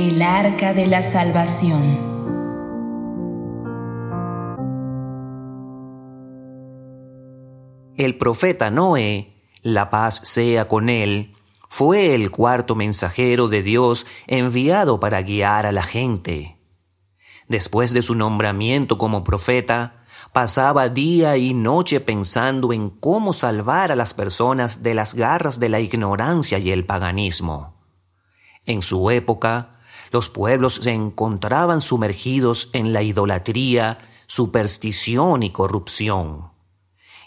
El arca de la salvación. El profeta Noé, la paz sea con él, fue el cuarto mensajero de Dios enviado para guiar a la gente. Después de su nombramiento como profeta, pasaba día y noche pensando en cómo salvar a las personas de las garras de la ignorancia y el paganismo. En su época, los pueblos se encontraban sumergidos en la idolatría, superstición y corrupción.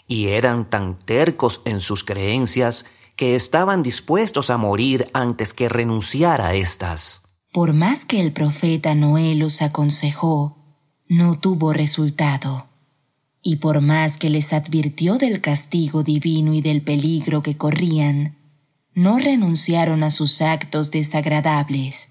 Y eran tan tercos en sus creencias que estaban dispuestos a morir antes que renunciar a estas. Por más que el profeta Noé los aconsejó, no tuvo resultado. Y por más que les advirtió del castigo divino y del peligro que corrían, no renunciaron a sus actos desagradables.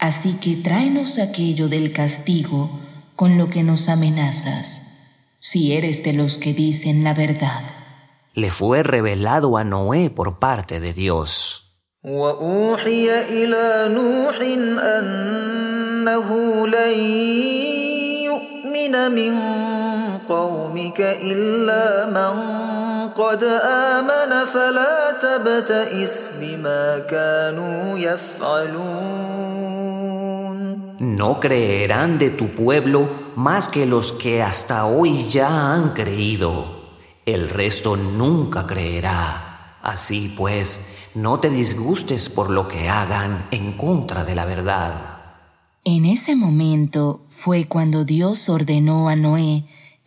así que tráenos aquello del castigo con lo que nos amenazas, si eres de los que dicen la verdad. Le fue revelado a Noé por parte de Dios. No creerán de tu pueblo más que los que hasta hoy ya han creído. El resto nunca creerá. Así pues, no te disgustes por lo que hagan en contra de la verdad. En ese momento fue cuando Dios ordenó a Noé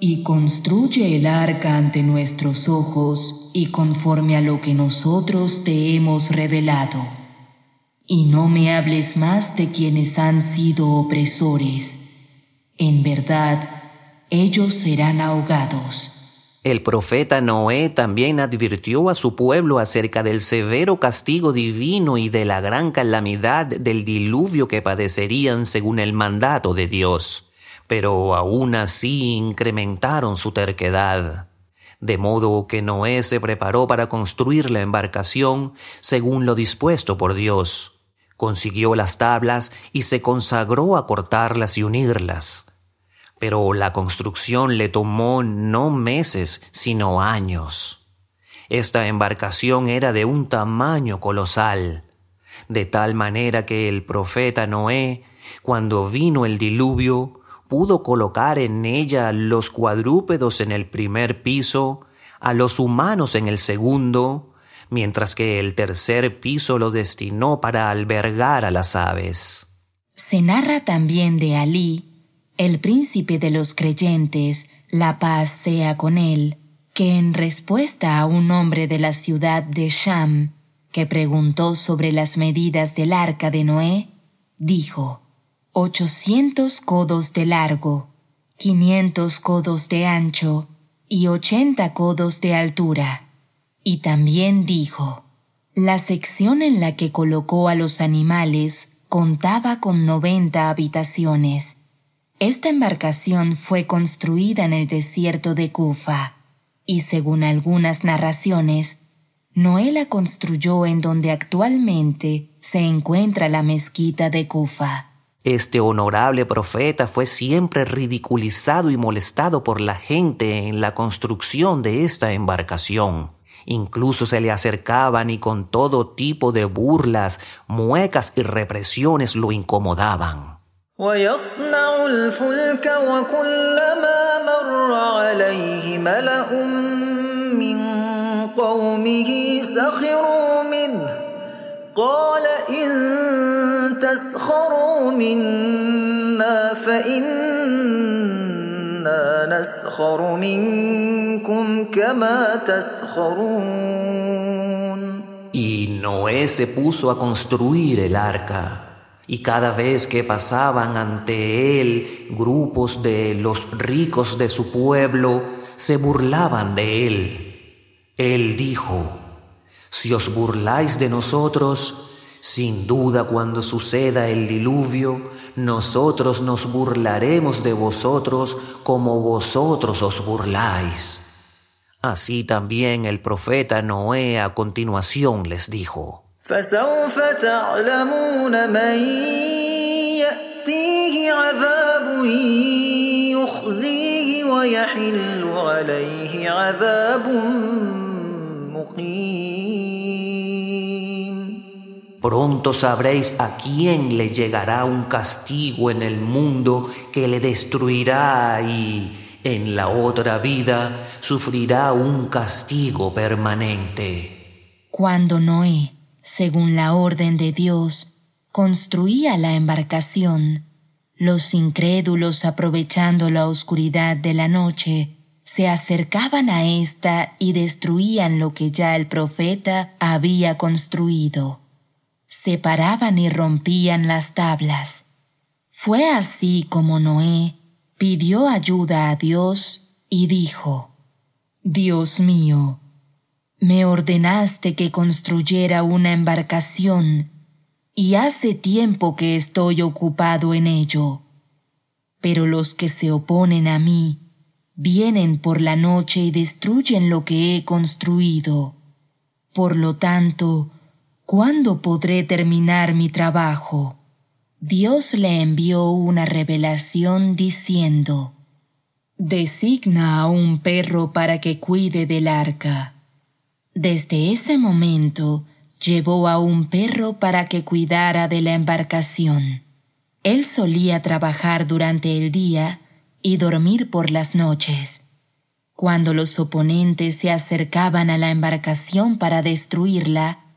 Y construye el arca ante nuestros ojos y conforme a lo que nosotros te hemos revelado. Y no me hables más de quienes han sido opresores. En verdad, ellos serán ahogados. El profeta Noé también advirtió a su pueblo acerca del severo castigo divino y de la gran calamidad del diluvio que padecerían según el mandato de Dios pero aún así incrementaron su terquedad. De modo que Noé se preparó para construir la embarcación según lo dispuesto por Dios. Consiguió las tablas y se consagró a cortarlas y unirlas. Pero la construcción le tomó no meses, sino años. Esta embarcación era de un tamaño colosal, de tal manera que el profeta Noé, cuando vino el diluvio, pudo colocar en ella los cuadrúpedos en el primer piso, a los humanos en el segundo, mientras que el tercer piso lo destinó para albergar a las aves. Se narra también de Alí, el príncipe de los creyentes, la paz sea con él, que en respuesta a un hombre de la ciudad de Sham, que preguntó sobre las medidas del arca de Noé, dijo, 800 codos de largo, 500 codos de ancho y 80 codos de altura. Y también dijo, la sección en la que colocó a los animales contaba con 90 habitaciones. Esta embarcación fue construida en el desierto de Kufa, y según algunas narraciones, Noé la construyó en donde actualmente se encuentra la mezquita de Kufa Este honorable profeta fue siempre ridiculizado y molestado por la gente en la construcción de esta embarcación. Incluso se le acercaban y con todo tipo de burlas, muecas y represiones lo incomodaban. من قومه سخروا منه قال إن تسخروا منا فإنا نسخر منكم كما تسخرون Y Noé se puso a construir el arca. Y cada vez que pasaban ante él grupos de los ricos de su pueblo, se burlaban de él. Él dijo, si os burláis de nosotros, sin duda cuando suceda el diluvio, nosotros nos burlaremos de vosotros como vosotros os burláis. Así también el profeta Noé a continuación les dijo, Pronto sabréis a quién le llegará un castigo en el mundo que le destruirá y en la otra vida sufrirá un castigo permanente. Cuando Noé, según la orden de Dios, construía la embarcación, los incrédulos, aprovechando la oscuridad de la noche, se acercaban a ésta y destruían lo que ya el profeta había construido. Separaban y rompían las tablas. Fue así como Noé pidió ayuda a Dios y dijo, Dios mío, me ordenaste que construyera una embarcación y hace tiempo que estoy ocupado en ello. Pero los que se oponen a mí vienen por la noche y destruyen lo que he construido. Por lo tanto, ¿cuándo podré terminar mi trabajo? Dios le envió una revelación diciendo, Designa a un perro para que cuide del arca. Desde ese momento llevó a un perro para que cuidara de la embarcación. Él solía trabajar durante el día y dormir por las noches. Cuando los oponentes se acercaban a la embarcación para destruirla,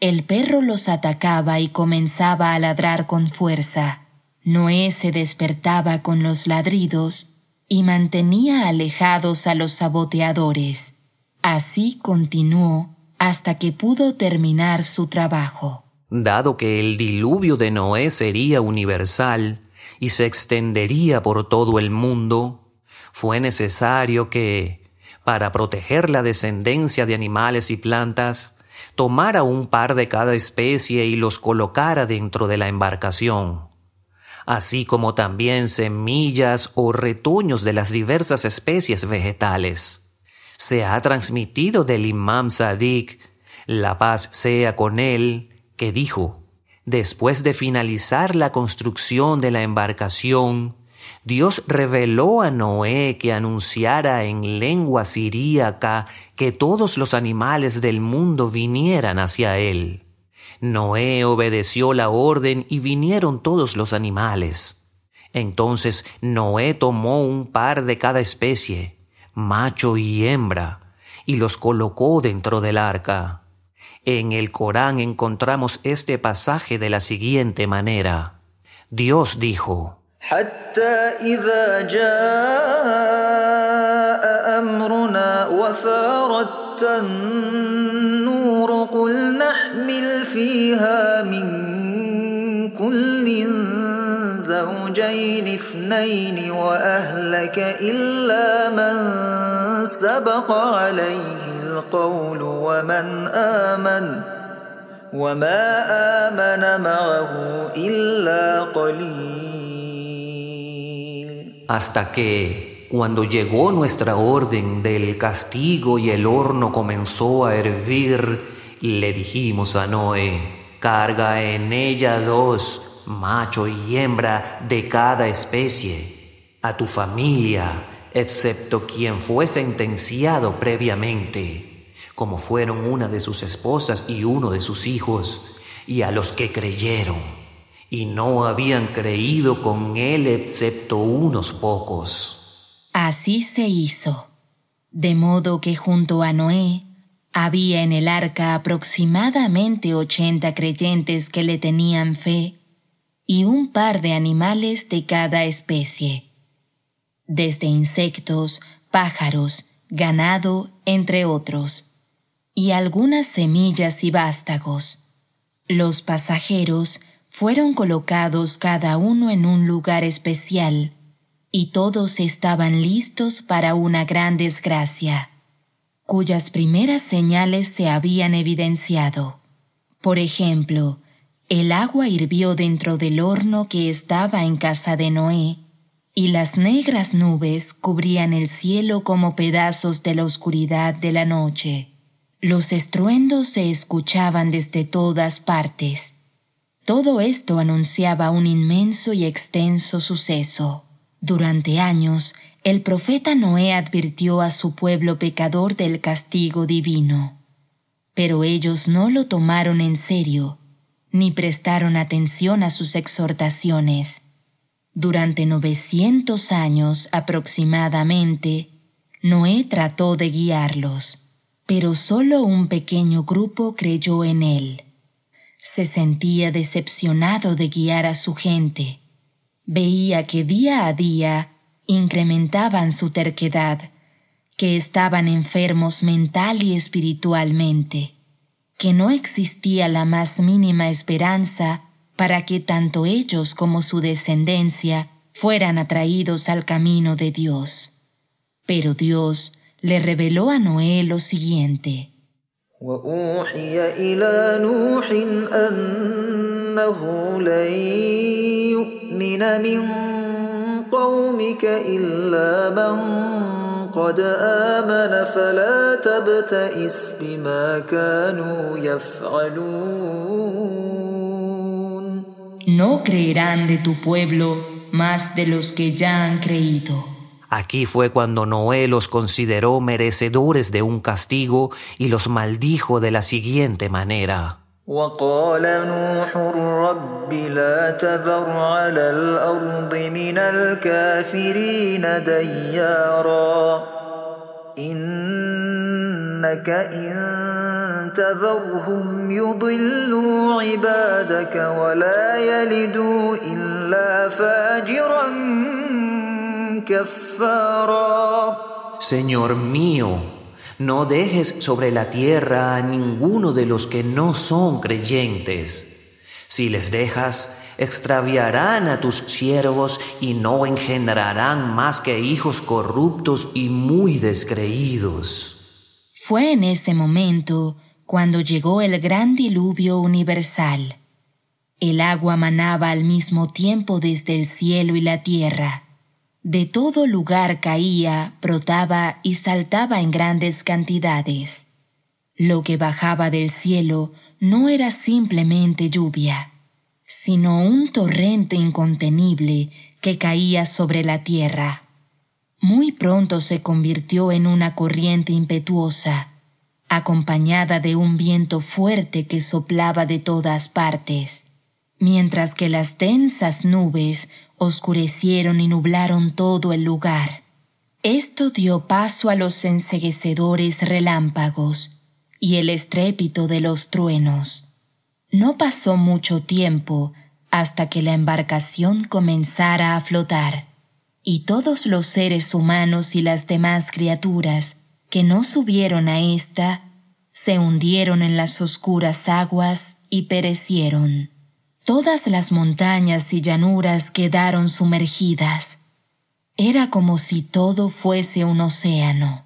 el perro los atacaba y comenzaba a ladrar con fuerza. Noé se despertaba con los ladridos y mantenía alejados a los saboteadores. Así continuó hasta que pudo terminar su trabajo. Dado que el diluvio de Noé sería universal y se extendería por todo el mundo, fue necesario que, para proteger la descendencia de animales y plantas, tomara un par de cada especie y los colocara dentro de la embarcación, así como también semillas o retoños de las diversas especies vegetales. Se ha transmitido del imam Sadiq, la paz sea con él, que dijo, después de finalizar la construcción de la embarcación, Dios reveló a Noé que anunciara en lengua siríaca que todos los animales del mundo vinieran hacia él. Noé obedeció la orden y vinieron todos los animales. Entonces Noé tomó un par de cada especie, macho y hembra, y los colocó dentro del arca. En el Corán encontramos este pasaje de la siguiente manera. Dios dijo, حتى إذا جاء أمرنا وفاردت النور قل نحمل فيها من كل زوجين اثنين وأهلك إلا من سبق عليه القول ومن آمن وما آمن معه إلا قليل hasta que, cuando llegó nuestra orden del castigo y el horno comenzó a hervir, le dijimos a Noé, carga en ella dos, macho y hembra de cada especie, a tu familia, excepto quien fue sentenciado previamente, como fueron una de sus esposas y uno de sus hijos, y a los que creyeron y no habían creído con él excepto unos pocos. Así se hizo. De modo que junto a Noé había en el arca aproximadamente ochenta creyentes que le tenían fe y un par de animales de cada especie, desde insectos, pájaros, ganado, entre otros, y algunas semillas y vástagos. Los pasajeros fueron colocados cada uno en un lugar especial, y todos estaban listos para una gran desgracia, cuyas primeras señales se habían evidenciado. Por ejemplo, el agua hirvió dentro del horno que estaba en casa de Noé, y las negras nubes cubrían el cielo como pedazos de la oscuridad de la noche. Los estruendos se escuchaban desde todas partes. Todo esto anunciaba un inmenso y extenso suceso. Durante años, el profeta Noé advirtió a su pueblo pecador del castigo divino. Pero ellos no lo tomaron en serio, ni prestaron atención a sus exhortaciones. Durante 900 años aproximadamente, Noé trató de guiarlos pero solo un pequeño grupo creyó en él. Se sentía decepcionado de guiar a su gente. Veía que día a día incrementaban su terquedad, que estaban enfermos mental y espiritualmente, que no existía la más mínima esperanza para que tanto ellos como su descendencia fueran atraídos al camino de Dios. Pero Dios le reveló a Noé lo siguiente. وأوحي إلى نوح أنه لن يؤمن من قومك إلا من قد آمن فلا تبتئس بما كانوا يفعلون No creerán de tu pueblo más de los que ya han creído. Aquí fue cuando Noé los consideró merecedores de un castigo y los maldijo de la siguiente manera. وقال نوح رب لا تذر على الأرض من الكافرين ديارا إنك إن تذرهم يضلوا عبادك ولا يلدوا إلا فاجرا Señor mío, no dejes sobre la tierra a ninguno de los que no son creyentes. Si les dejas, extraviarán a tus siervos y no engendrarán más que hijos corruptos y muy descreídos. Fue en ese momento cuando llegó el gran diluvio universal. El agua manaba al mismo tiempo desde el cielo y la tierra de todo lugar caía, brotaba y saltaba en grandes cantidades. Lo que bajaba del cielo no era simplemente lluvia, sino un torrente incontenible que caía sobre la tierra. Muy pronto se convirtió en una corriente impetuosa, acompañada de un viento fuerte que soplaba de todas partes mientras que las densas nubes oscurecieron y nublaron todo el lugar. Esto dio paso a los enseguecedores relámpagos y el estrépito de los truenos. No pasó mucho tiempo hasta que la embarcación comenzara a flotar, y todos los seres humanos y las demás criaturas que no subieron a ésta se hundieron en las oscuras aguas y perecieron. Todas las montañas y llanuras quedaron sumergidas. Era como si todo fuese un océano.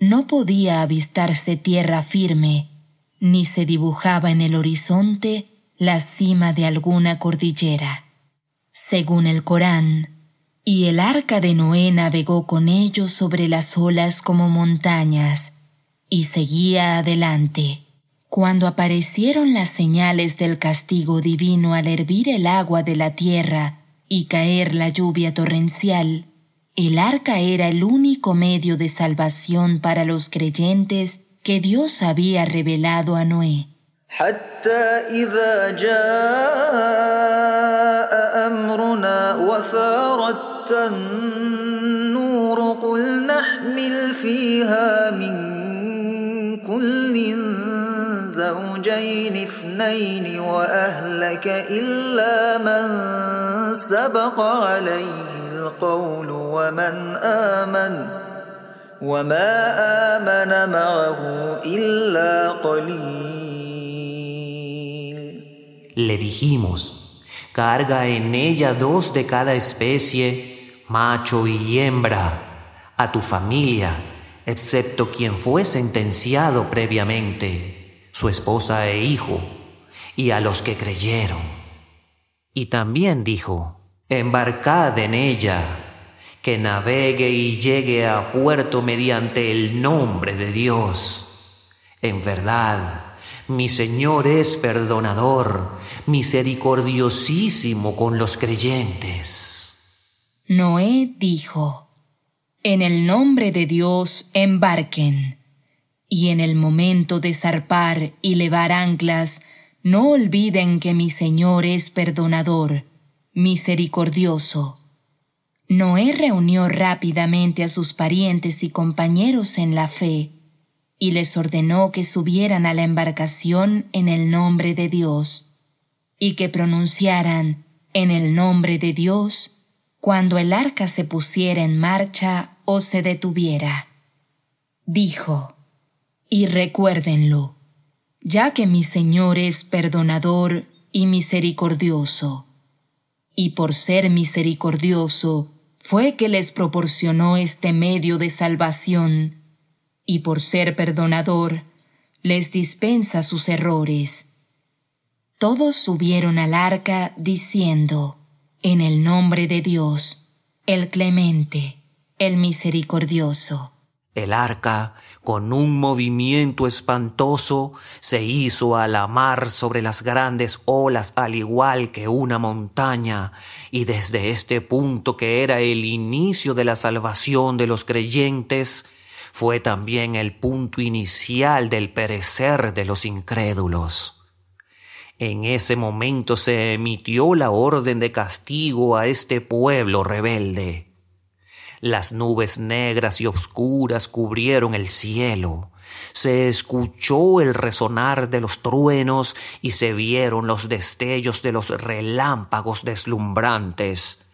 No podía avistarse tierra firme, ni se dibujaba en el horizonte la cima de alguna cordillera. Según el Corán, y el arca de Noé navegó con ellos sobre las olas como montañas, y seguía adelante. Cuando aparecieron las señales del castigo divino al hervir el agua de la tierra y caer la lluvia torrencial, el arca era el único medio de salvación para los creyentes que Dios había revelado a Noé. اثنين وأهلك إلا من سبق عليه القول ومن آمن وما آمن معه إلا قليل Le dijimos, carga en ella dos de cada especie, macho y hembra, a tu familia, excepto quien fue sentenciado previamente, su esposa e hijo, y a los que creyeron. Y también dijo, embarcad en ella, que navegue y llegue a puerto mediante el nombre de Dios. En verdad, mi Señor es perdonador, misericordiosísimo con los creyentes. Noé dijo, En el nombre de Dios embarquen, y en el momento de zarpar y levar anclas, no olviden que mi Señor es perdonador, misericordioso. Noé reunió rápidamente a sus parientes y compañeros en la fe, y les ordenó que subieran a la embarcación en el nombre de Dios, y que pronunciaran en el nombre de Dios cuando el arca se pusiera en marcha o se detuviera. Dijo, y recuérdenlo, ya que mi Señor es perdonador y misericordioso, y por ser misericordioso fue que les proporcionó este medio de salvación, y por ser perdonador, les dispensa sus errores. Todos subieron al arca diciendo, en el nombre de Dios, el clemente, el misericordioso. El arca, con un movimiento espantoso, se hizo a la mar sobre las grandes olas al igual que una montaña, y desde este punto que era el inicio de la salvación de los creyentes, fue también el punto inicial del perecer de los incrédulos. En ese momento se emitió la orden de castigo a este pueblo rebelde. Las nubes negras y oscuras cubrieron el cielo. Se escuchó el resonar de los truenos y se vieron los destellos de los relámpagos deslumbrantes.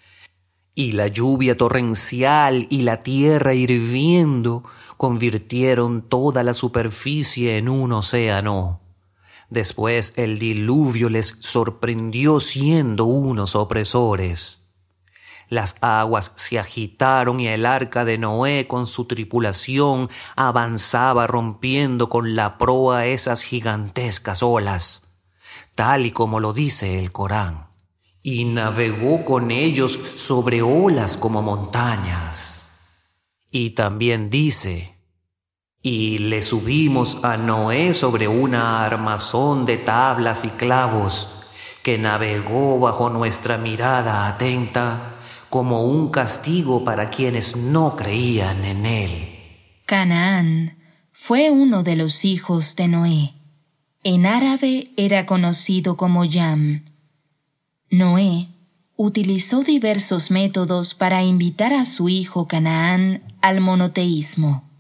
Y la lluvia torrencial y la tierra hirviendo convirtieron toda la superficie en un océano. Después el diluvio les sorprendió siendo unos opresores. Las aguas se agitaron y el arca de Noé con su tripulación avanzaba rompiendo con la proa esas gigantescas olas, tal y como lo dice el Corán. Y navegó con ellos sobre olas como montañas. Y también dice, y le subimos a Noé sobre una armazón de tablas y clavos, que navegó bajo nuestra mirada atenta como un castigo para quienes no creían en él. Canaán fue uno de los hijos de Noé. En árabe era conocido como Yam. Noé utilizó diversos métodos para invitar a su hijo Canaán al monoteísmo,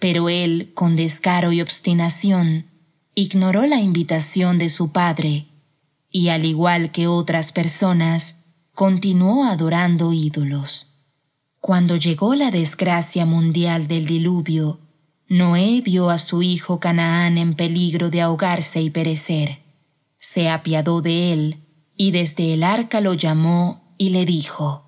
pero él, con descaro y obstinación, ignoró la invitación de su padre y, al igual que otras personas, continuó adorando ídolos. Cuando llegó la desgracia mundial del diluvio, Noé vio a su hijo Canaán en peligro de ahogarse y perecer. Se apiadó de él y desde el arca lo llamó y le dijo,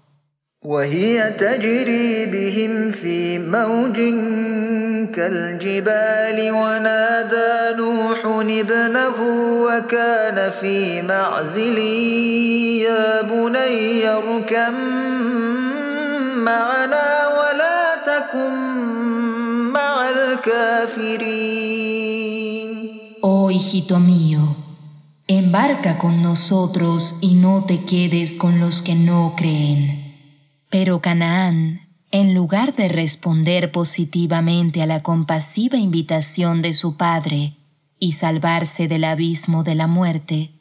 كالجبال ونادى نوح ابنه وكان في معزل يا بني اركم معنا ولا تكن مع الكافرين Oh hijito mío, embarca con nosotros y no te quedes con los que no creen. Pero Canaán en lugar de responder positivamente a la compasiva invitación de su padre y salvarse del abismo de la muerte,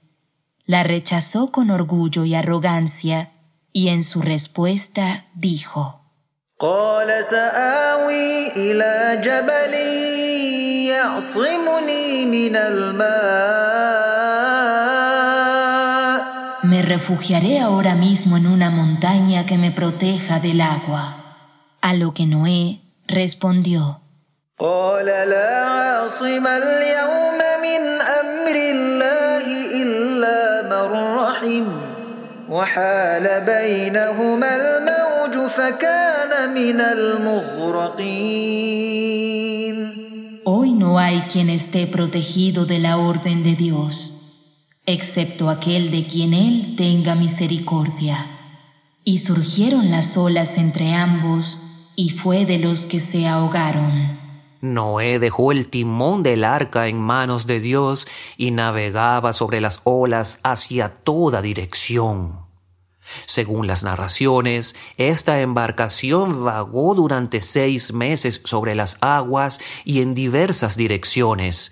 la rechazó con orgullo y arrogancia y en su respuesta dijo, refugiaré ahora mismo en una montaña que me proteja del agua. A lo que Noé respondió. Hoy no hay quien esté protegido de la orden de Dios, excepto aquel de quien Él tenga misericordia. Y surgieron las olas entre ambos, y fue de los que se ahogaron. Noé dejó el timón del arca en manos de Dios y navegaba sobre las olas hacia toda dirección. Según las narraciones, esta embarcación vagó durante seis meses sobre las aguas y en diversas direcciones,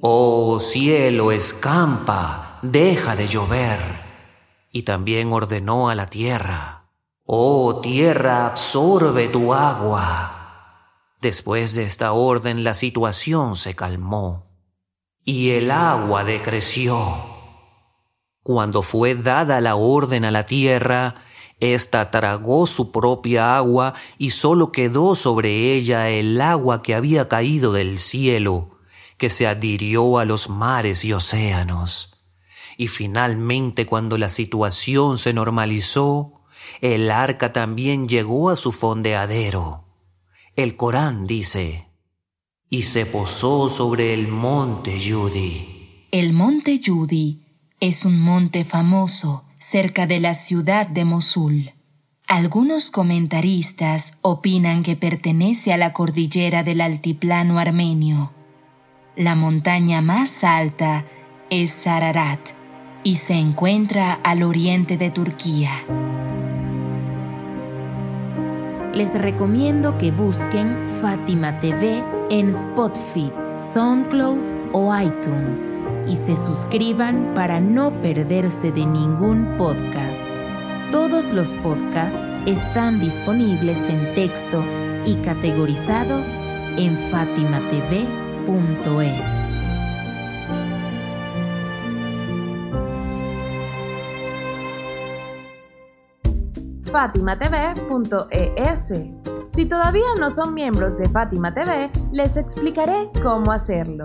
Oh cielo, escampa, deja de llover. Y también ordenó a la tierra, Oh tierra, absorbe tu agua. Después de esta orden la situación se calmó y el agua decreció. Cuando fue dada la orden a la tierra, ésta tragó su propia agua y sólo quedó sobre ella el agua que había caído del cielo, que se adhirió a los mares y océanos. Y finalmente cuando la situación se normalizó, el arca también llegó a su fondeadero. El Corán dice, y se posó sobre el monte Yudi. El monte Yudi es un monte famoso cerca de la ciudad de Mosul. Algunos comentaristas opinan que pertenece a la cordillera del altiplano armenio. La montaña más alta es Sararat y se encuentra al oriente de Turquía. Les recomiendo que busquen Fátima TV en Spotify, SoundCloud o iTunes y se suscriban para no perderse de ningún podcast. Todos los podcasts están disponibles en texto y categorizados en fatimatv.es. fatimatv.es. Si todavía no son miembros de Fátima TV, les explicaré cómo hacerlo.